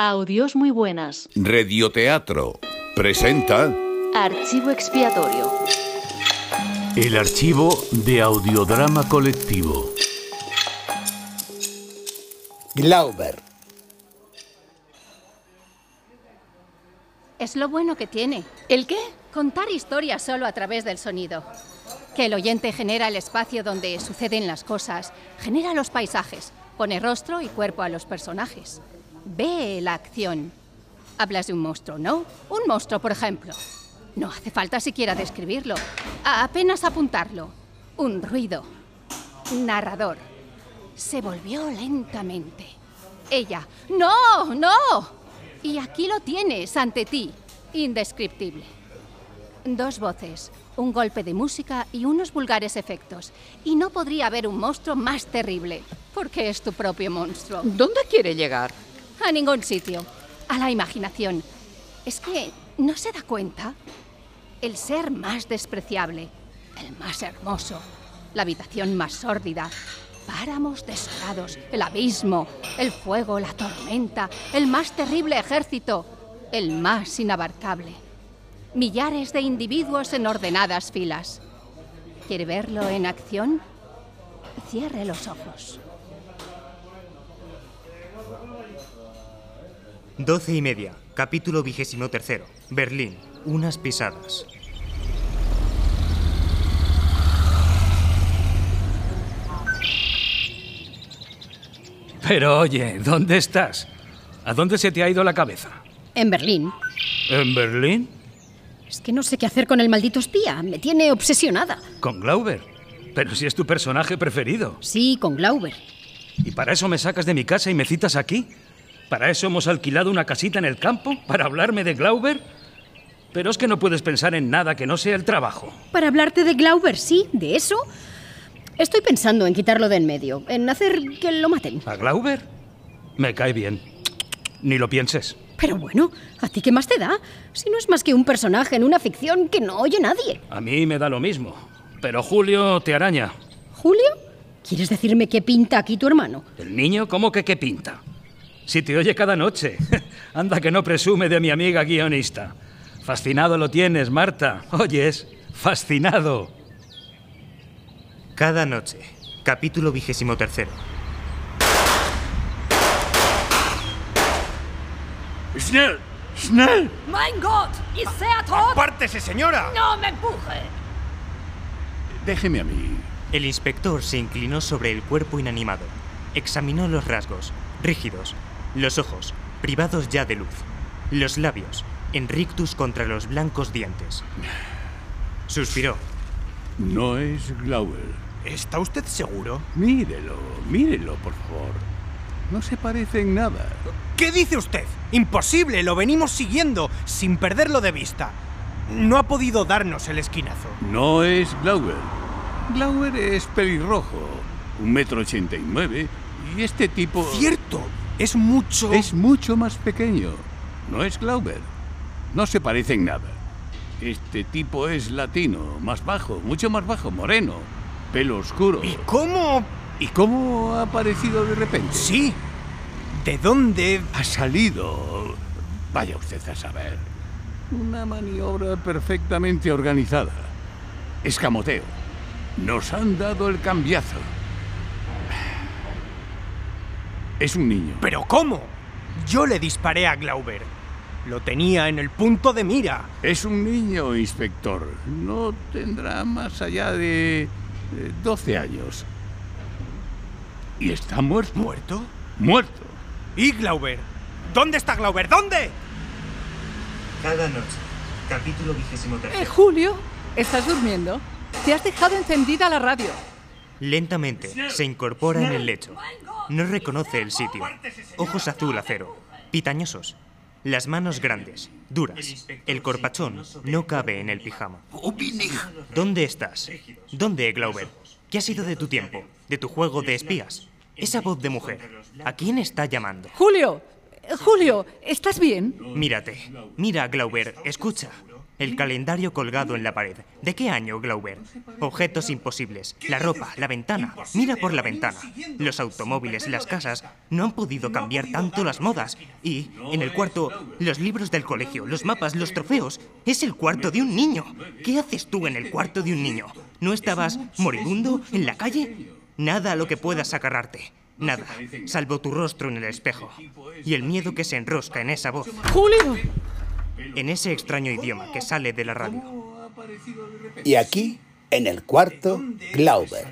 Audios muy buenas. Radioteatro presenta Archivo expiatorio. El archivo de audiodrama colectivo. Glauber. Es lo bueno que tiene. ¿El qué? Contar historias solo a través del sonido. Que el oyente genera el espacio donde suceden las cosas, genera los paisajes, pone rostro y cuerpo a los personajes. Ve la acción. Hablas de un monstruo, ¿no? Un monstruo, por ejemplo. No hace falta siquiera describirlo. Apenas apuntarlo. Un ruido. Narrador. Se volvió lentamente. Ella. ¡No! ¡No! Y aquí lo tienes ante ti. Indescriptible. Dos voces, un golpe de música y unos vulgares efectos. Y no podría haber un monstruo más terrible, porque es tu propio monstruo. ¿Dónde quiere llegar? A ningún sitio. A la imaginación. Es que no se da cuenta. El ser más despreciable, el más hermoso, la habitación más sórdida, páramos desolados, el abismo, el fuego, la tormenta, el más terrible ejército, el más inabarcable. Millares de individuos en ordenadas filas. ¿Quiere verlo en acción? Cierre los ojos. Doce y media, capítulo vigésimo tercero. Berlín, unas pisadas. Pero oye, ¿dónde estás? ¿A dónde se te ha ido la cabeza? En Berlín. ¿En Berlín? Es que no sé qué hacer con el maldito espía. Me tiene obsesionada. ¿Con Glauber? Pero si es tu personaje preferido. Sí, con Glauber. ¿Y para eso me sacas de mi casa y me citas aquí? ¿Para eso hemos alquilado una casita en el campo? ¿Para hablarme de Glauber? Pero es que no puedes pensar en nada que no sea el trabajo. Para hablarte de Glauber, sí, de eso. Estoy pensando en quitarlo de en medio, en hacer que lo maten. ¿A Glauber? Me cae bien. Ni lo pienses. Pero bueno, ¿a ti qué más te da? Si no es más que un personaje en una ficción que no oye nadie. A mí me da lo mismo. Pero Julio te araña. ¿Julio? ¿Quieres decirme qué pinta aquí tu hermano? ¿El niño? ¿Cómo que qué pinta? Si te oye cada noche. Anda que no presume de mi amiga guionista. Fascinado lo tienes, Marta. Oyes, fascinado. Cada noche, capítulo vigésimo tercero. ¡Schnell! ¡Schnell! ¡Mein Gott! ¿Ist er tot? ¡Apártese, señora! ¡No me empuje! Déjeme a mí. El inspector se inclinó sobre el cuerpo inanimado. Examinó los rasgos, rígidos, los ojos, privados ya de luz, los labios, en rictus contra los blancos dientes. Suspiró. No es Glauber. ¿Está usted seguro? Mírelo, mírelo, por favor. No se parece en nada. ¿Qué dice usted? Imposible, lo venimos siguiendo, sin perderlo de vista. No ha podido darnos el esquinazo. No es Glauber. Glauber es pelirrojo, un metro ochenta y nueve, y este tipo... Cierto, es mucho... Es mucho más pequeño. No es Glauber. No se parece en nada. Este tipo es latino, más bajo, mucho más bajo, moreno, pelo oscuro. ¿Y cómo? ¿Y cómo ha aparecido de repente? Sí. ¿De dónde? Ha salido. Vaya usted a saber. Una maniobra perfectamente organizada. Escamoteo. Nos han dado el cambiazo. Es un niño. ¿Pero cómo? Yo le disparé a Glauber. Lo tenía en el punto de mira. Es un niño, inspector. No tendrá más allá de eh, 12 años. Y está muerto. ¿Muerto? Muerto. ¿Y Glauber? ¿Dónde está Glauber? ¿Dónde? Cada noche, capítulo vigésimo Eh, tercero. Julio, ¿estás durmiendo? Te has dejado encendida la radio. Lentamente se incorpora en el lecho. No reconoce el sitio. Ojos azul acero, pitañosos. Las manos grandes, duras. El corpachón no cabe en el pijama. ¿Dónde estás? ¿Dónde, Glauber? ¿Qué ha sido de tu tiempo? ¿De tu juego de espías? Esa voz de mujer. ¿A quién está llamando? Julio, eh, Julio, ¿estás bien? Mírate. Mira, Glauber, escucha. El calendario colgado en la pared. ¿De qué año, Glauber? Objetos imposibles. La ropa, la ventana. Mira por la ventana. Los automóviles, las casas. No han podido cambiar tanto las modas. Y, en el cuarto, los libros del colegio, los mapas, los trofeos. Es el cuarto de un niño. ¿Qué haces tú en el cuarto de un niño? ¿No estabas moribundo en la calle? Nada a lo que puedas agarrarte. Nada, salvo tu rostro en el espejo. Y el miedo que se enrosca en esa voz. ¡Julio! En ese extraño idioma que sale de la radio. Y aquí, en el cuarto, Glauber.